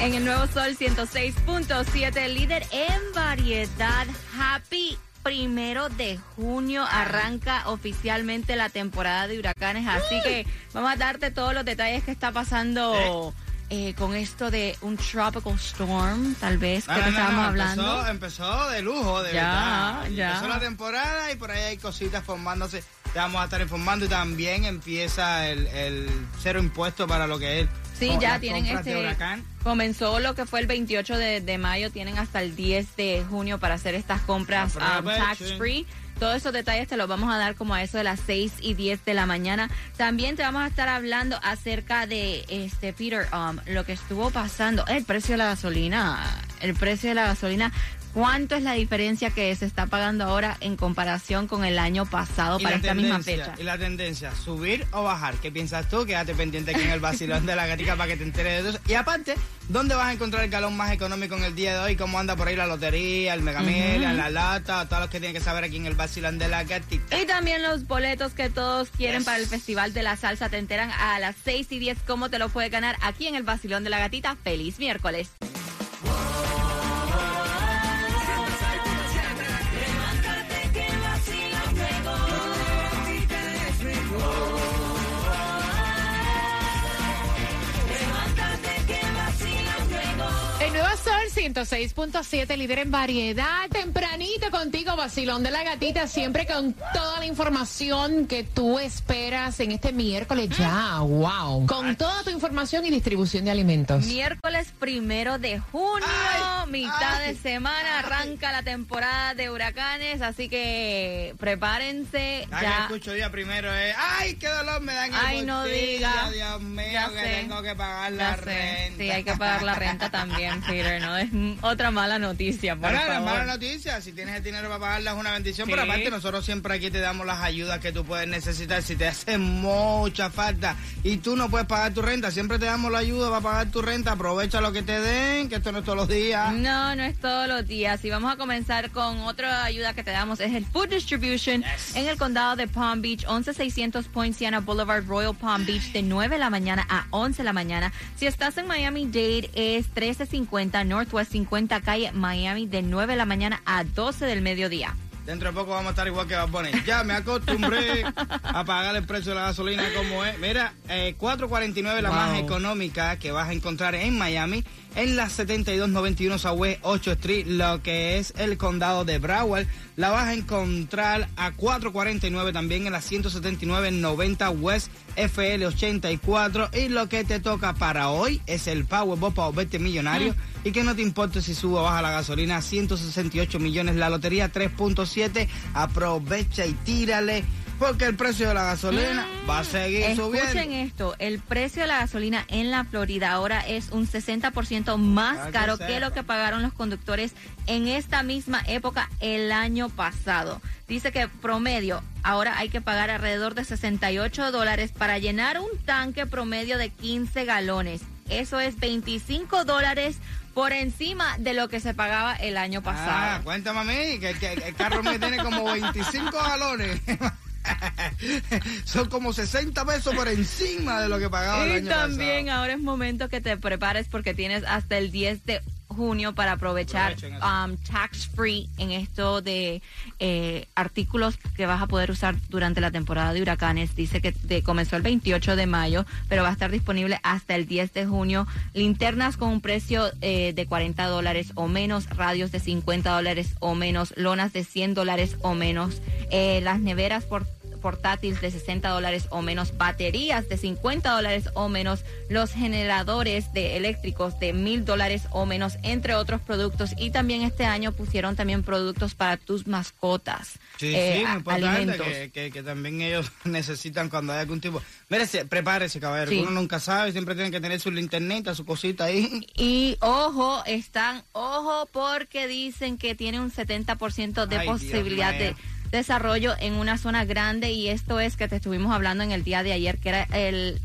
En el Nuevo Sol 106.7, líder en variedad. Happy primero de junio arranca oficialmente la temporada de huracanes, así que vamos a darte todos los detalles que está pasando eh, con esto de un tropical storm, tal vez, que No, te no, no, estábamos hablando. Empezó, de lujo, de Ya, verdad. ya. Empezó la temporada y por ahí hay cositas formándose. Te vamos a estar informando y también empieza el, el cero impuesto para lo que es. Sí, ya tienen este. Comenzó lo que fue el 28 de, de mayo, tienen hasta el 10 de junio para hacer estas compras um, Aprovechen. tax free. Todos esos detalles te los vamos a dar como a eso de las 6 y 10 de la mañana. También te vamos a estar hablando acerca de este Peter, um, lo que estuvo pasando, el precio de la gasolina, el precio de la gasolina. ¿Cuánto es la diferencia que se está pagando ahora en comparación con el año pasado para esta misma fecha? Y la tendencia, subir o bajar. ¿Qué piensas tú? Quédate pendiente aquí en el vacilón de la gatica para que te enteres de eso. Y aparte, ¿dónde vas a encontrar el galón más económico en el día de hoy? ¿Cómo anda por ahí la lotería, el megamil, la lata? Todos los que tienen que saber aquí en el vacilón de la gatita. Y también los boletos que todos quieren Yes. para el Festival de la Salsa. Te enteran a las 6 y 10 cómo te lo puedes ganar aquí en el Basilón de la Gatita. ¡Feliz miércoles! 106.7, líder en variedad. Tempranito contigo, vacilón de la gatita. Siempre con toda la información que tú esperas en este miércoles ya. ¡Wow! Con toda tu información y distribución de alimentos. Miércoles primero de junio, Ay, mitad ay, de semana, arranca la temporada de huracanes, así que prepárense Ah, que ya. escucho día primero es, ¡ay, qué dolor me dan el Ay, no diga. Dios mío, Ya que sé. tengo que pagar Ya la sé. renta. Sí, hay que pagar la renta también, Peter, ¿no? Es otra mala noticia, por la favor. mala noticia, si tienes el dinero para pagarla es una bendición, pero Sí. aparte nosotros siempre aquí te damos las ayudas que tú puedes necesitar si te hace mucha falta y tú no puedes pagar tu renta, siempre te damos la ayuda para pagar tu renta, aprovecha lo que te den, que esto no es todos los días. No, no es todos los días. Y vamos a comenzar con otra ayuda que te damos. Es el Food Distribution en el condado de Palm Beach, 11600 Poinciana Boulevard, Royal Palm Beach, de 9 de la mañana a 11 de la mañana. Si estás en Miami-Dade, es 1350 Northwest 50 Calle Miami, de 9 de la mañana a 12 del mediodía. Dentro de poco vamos a estar igual que Bad Bunny. Ya me acostumbré a pagar el precio de la gasolina como es. Mira, eh, 4.49 la Wow. más económica que vas a encontrar en Miami, en la 7291 Southwest 8 Street, lo que es el condado de Broward. La vas a encontrar a 4.49 también en la 17990 West FL 84 y lo que te toca para hoy es el Powerball para volverte millonario. Y que no te importe si sube o baja la gasolina 168 millones. La lotería 3.7 aprovecha y tírale porque el precio de la gasolina va a seguir Escuchen subiendo esto, el precio de la gasolina en la Florida ahora es un 60% más Para que caro que lo que pagaron los conductores en esta misma época el año pasado. Dice que promedio ahora hay que pagar alrededor de 68 dólares para llenar un tanque promedio de 15 galones. Eso es 25 dólares por encima de lo que se pagaba el año Ah, pasado. cuéntame a mí, que, que el carro me tiene como 25 galones. Son como 60 pesos por encima de lo que pagaba el Y año también pasado. ahora es momento que te prepares porque tienes hasta el 10 de junio para aprovechar um, tax free en esto de eh, artículos que vas a poder usar durante la temporada de huracanes. Dice que te- comenzó el 28 de mayo, pero va a estar disponible hasta el 10 de junio. Linternas con un precio eh, de 40 dólares o menos, radios de 50 dólares o menos, lonas de 100 dólares o menos, eh, las neveras por portátiles de 60 dólares o menos, baterías de 50 dólares o menos, los generadores de eléctricos de mil dólares o menos, entre otros productos. Y también este año pusieron también productos para tus mascotas. Sí, eh, sí, importante que, que- que también ellos necesitan cuando hay algún tipo. Mire, se- prepárese, caballero, Sí. uno nunca sabe, siempre tienen que tener su linternita, su cosita ahí. Y ojo, están, ojo, porque dicen que tiene un 70% de Ay, posibilidad de. Desarrollo en una zona grande y esto es que te estuvimos hablando en el día de ayer, que era el,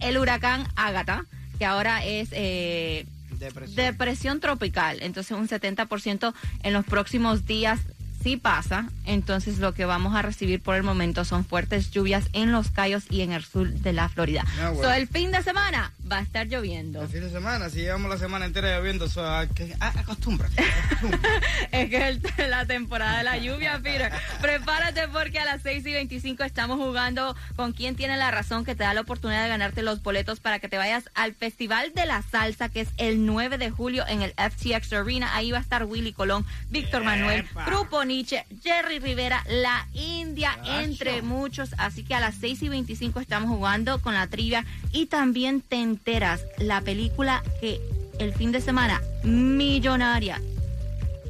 el huracán Ágata, que ahora es eh, Depresión. depresión tropical. Entonces un 70% en los próximos días sí pasa. Entonces lo que vamos a recibir por el momento son fuertes lluvias en los Cayos y en el sur de la Florida. Ah, bueno. So, el fin de semana va a estar lloviendo. El fin de semana, si llevamos la semana entera lloviendo, eso, a- que- a- acostúmbrate. Es que es la temporada de la lluvia, Peter. Prepárate porque a las 6 y 25 estamos jugando con quien tiene la razón que te da la oportunidad de ganarte los boletos para que te vayas al Festival de la Salsa, que es el 9 de julio en el FTX Arena. Ahí va a estar Willy Colón, Víctor Manuel. Grupo Nietzsche, Jerry Rivera, La India, entre muchos. Así que a las 6 y 25 estamos jugando con la trivia y también te enteras la película que el fin de semana millonaria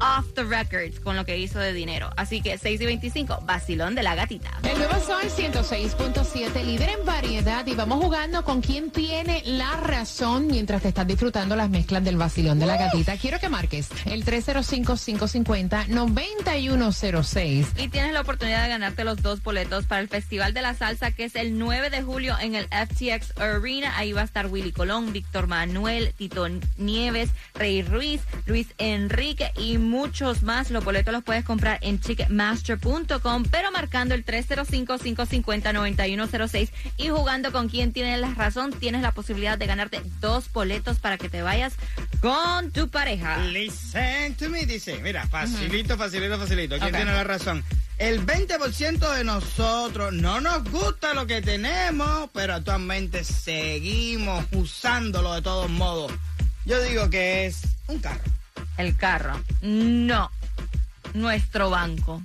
off the records con lo que hizo de dinero. Así que 6 y 25, vacilón de la gatita. El nuevo Sol 106.7, líder en variedad. Y vamos jugando con quien tiene la razón mientras te estás disfrutando las mezclas del vacilón de la gatita. Quiero que marques el 305-550-9106. Y tienes la oportunidad de ganarte los dos boletos para el Festival de la Salsa, que es el 9 de julio en el FTX Arena. Ahí va a estar Willy Colón, Víctor Manuel, Tito Nieves, Rey Ruiz, Luis Enrique y muchos más. Los boletos los puedes comprar en Ticketmaster.com, pero marcando el 305-550-9106 y jugando con quien tiene la razón, tienes la posibilidad de ganarte dos boletos para que te vayas con tu pareja. Listen to me, dice, mira, facilito, facilito, facilito. ¿Quién tiene la razón? El 20% de nosotros no nos gusta lo que tenemos, pero actualmente seguimos usándolo de todos modos. Yo digo que es un carro. El carro. No. Nuestro banco.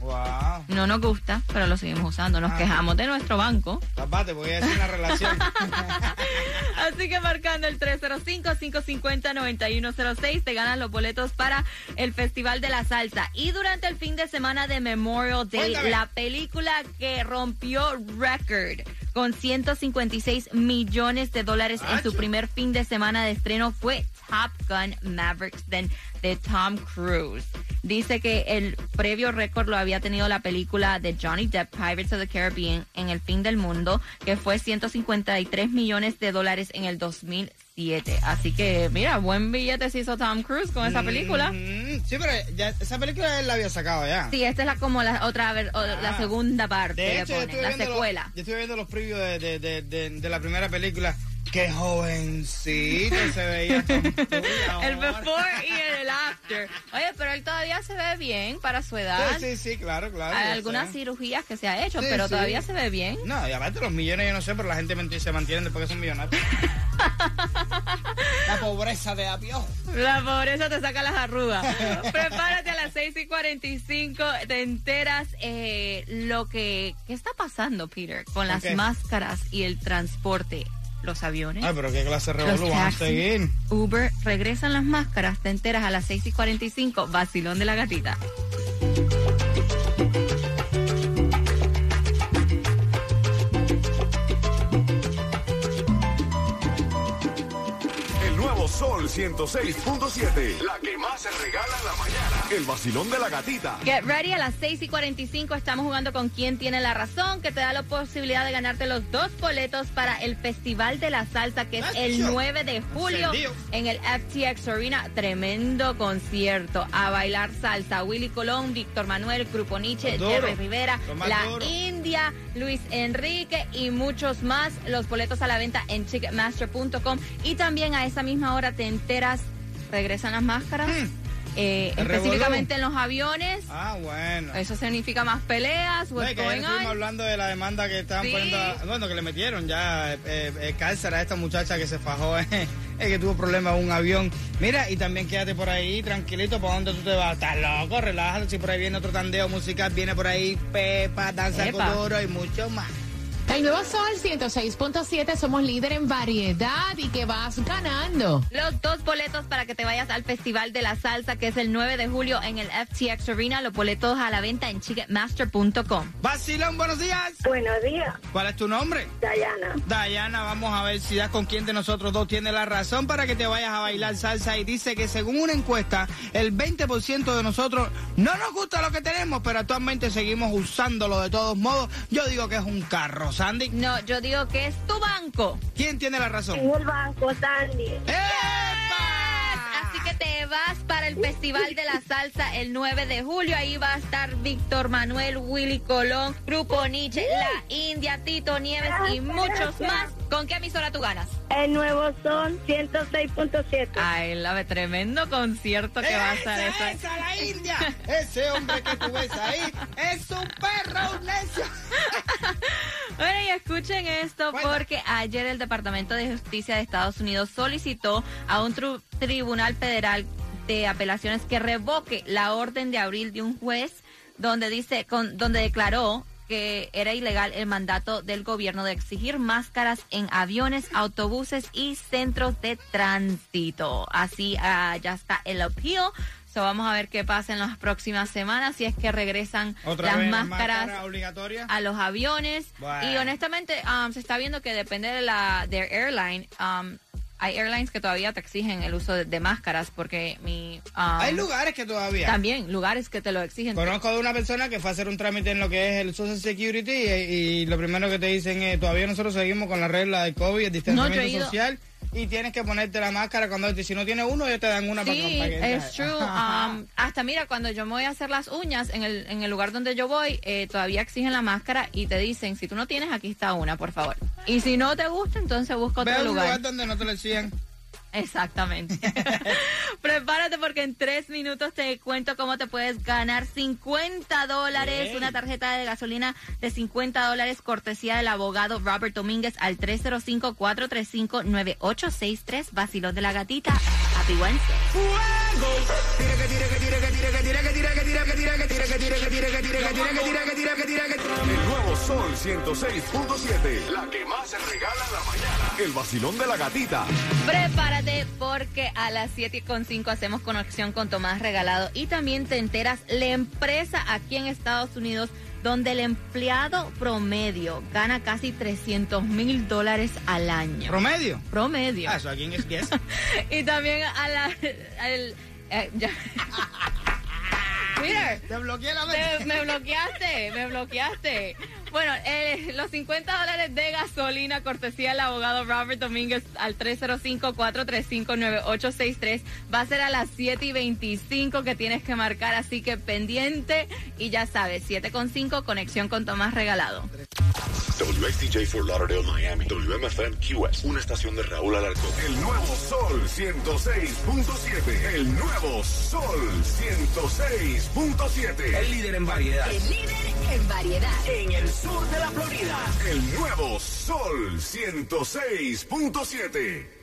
Wow. No nos gusta, pero lo seguimos usando. Nos Ah. quejamos de nuestro banco. Papá, te voy a decir una relación. Así que marcando el 305-550-9106 te ganan los boletos para el Festival de la Salsa. Y durante el fin de semana de Memorial Day, Cuéntame. la película que rompió récord con 156 millones de dólares en su primer fin de semana de estreno fue Top Gun Mavericks de, Tom Cruise. Dice que el previo récord lo había tenido la película de Johnny Depp, Pirates of the Caribbean, en el fin del mundo, que fue 153 millones de dólares en el 2007. Así que, mira, buen billete se hizo Tom Cruise con esa película. Mm, sí, pero ya, esa película él la había sacado ya. Sí, esta es la, como la otra, ver- o la Ah. segunda parte, De le hecho, ponen, la los- secuela. yo estuve viendo los previews de, de, de, de- la primera película. Qué jovencito se veía. Cruise El before y el after. Oye, pero él todavía se ve bien para su edad. Sí, sí, sí, claro, claro. Hay algunas sé. cirugías que se ha hecho, Sí, pero sí. todavía se ve bien. No, y aparte los millones yo no sé, pero la gente se mantiene después que son millonarios. la pobreza de apio. La pobreza te saca las arrugas. Prepárate a las 6 y 45. Te enteras eh, lo que qué está pasando, Peter, con las máscaras y el transporte. Los aviones, Ay, pero qué clase de revolú van a taxis, seguir. Uber, regresan las máscaras. Te enteras a las 6 y 45. Vacilón de la gatita. Sol 106.7. La que más se regala en la mañana. El vacilón de la gatita. Get ready a las 6 y 45 estamos jugando con quien tiene la razón, que te da la posibilidad de ganarte los dos boletos para el Festival de la Salsa, que es el ¡Acho! 9 de julio en el FTX Arena. Tremendo concierto. A bailar salsa. Willy Colón, Víctor Manuel, Grupo Nietzsche, Jerry Rivera, La. India, Luis Enrique y muchos más. Los boletos a la venta en Ticketmaster.com. Y también a esa misma hora te enteras, regresan las máscaras. Hmm. Eh, ¿El específicamente en los aviones. Ah, bueno. Eso significa más peleas, No, que estuvimos hablando de la demanda que estaban Sí. poniendo, a- bueno, que le metieron ya eh, eh, cárcel a esta muchacha que se fajó, eh, eh, que tuvo problemas en un avión. Mira, y también quédate por ahí tranquilito, ¿para dónde tú te vas? Estás loco, relájate, si por ahí viene otro tandeo musical, viene por ahí Pepa, Danza Epa. Codoro y mucho más. El nuevo Sol 106.7, somos líder en variedad y que vas ganando. Los dos boletos para que te vayas al Festival de la Salsa, que es el 9 de julio en el FTX Arena. Los boletos a la venta en ticketmaster.com. Vacilón, buenos días. Buenos días, ¿Cuál es tu nombre? Dayana. Dayana, vamos a ver si das con quién de nosotros dos tiene la razón para que te vayas a bailar salsa. Y dice que según una encuesta, el 20% de nosotros no nos gusta lo que tenemos, pero actualmente seguimos usándolo de todos modos. Yo digo que es un carro, Sandy. No, yo digo que es tu banco. ¿Quién tiene la razón? En el banco, Sandy. ¡Epa! Así que te vas para el Festival de la Salsa el 9 de julio. Ahí va a estar Víctor Manuel, Willy Colón, Grupo Nietzsche, La India, Tito Nieves y muchos más. ¿Con qué emisora tú ganas? El nuevo son 106.7. Ay, la tremendo concierto que va a estar ¡Esa, eso. esa, la India! Ese hombre que tú ves ahí es un perro, un necio. Bueno, y escuchen esto porque ayer el Departamento de Justicia de Estados Unidos solicitó a un tribunal federal de apelaciones que revoque la orden de abril de un juez donde dice con, donde declaró que era ilegal el mandato del gobierno de exigir máscaras en aviones, autobuses y centros de tránsito. Así ah, ya está el appeal. So, vamos a ver qué pasa en las próximas semanas si es que regresan las vez máscaras máscara a los aviones Bueno. y honestamente um, se está viendo que depende de la de airline um, hay airlines que todavía te exigen el uso de, de máscaras porque mi um, Hay lugares que todavía. también lugares que te lo exigen Conozco de una persona que fue a hacer un trámite en lo que es el Social Security y, y lo primero que te dicen es, todavía nosotros seguimos con la regla del COVID, el distanciamiento No, he ido- social y tienes que ponerte la máscara cuando si no tienes uno ellos te dan una para Sí, para que es true. Um, hasta mira, cuando yo me voy a hacer las uñas en el, en el lugar donde yo voy, eh, todavía exigen la máscara y te dicen, si tú no tienes, aquí está una, por favor. Y si no te gusta, entonces busca Ve otro un lugar. lugar donde no te lo decían. Exactamente. Prepárate porque en tres minutos te cuento cómo te puedes ganar 50 dólares, una tarjeta de gasolina de 50 dólares cortesía del abogado Robert Domínguez al 305-435-9863, Vacilón de la Gatita. Happy Wednesday. El nuevo Sol 106.7. La que más se regala en la mañana. El vacilón de la gatita. Prepárate porque a las 7.5 hacemos conexión con Tomás Regalado y también te enteras la empresa aquí en Estados Unidos donde el empleado promedio gana casi 300 mil dólares al año. ¿Promedio? promedio. Ah, eso aquí en es. Y también a la... al- eh, ya. Mira, Te bloqueé la me, vez. me bloqueaste, me bloqueaste. Bueno, eh, los 50 dólares de gasolina, cortesía del abogado Robert Domínguez al 305-435-9863, va a ser a las 7 y 25 que tienes que marcar, así que pendiente. Y ya sabes, 7 con 5, conexión con Tomás Regalado. WXTJ for Lauderdale, Miami. WMFM QS. Una estación de Raúl Alarcón. El nuevo Sol 106.7. El nuevo Sol 106.7. El líder en variedad. El líder en variedad. En el sur de la Florida. El nuevo Sol 106.7.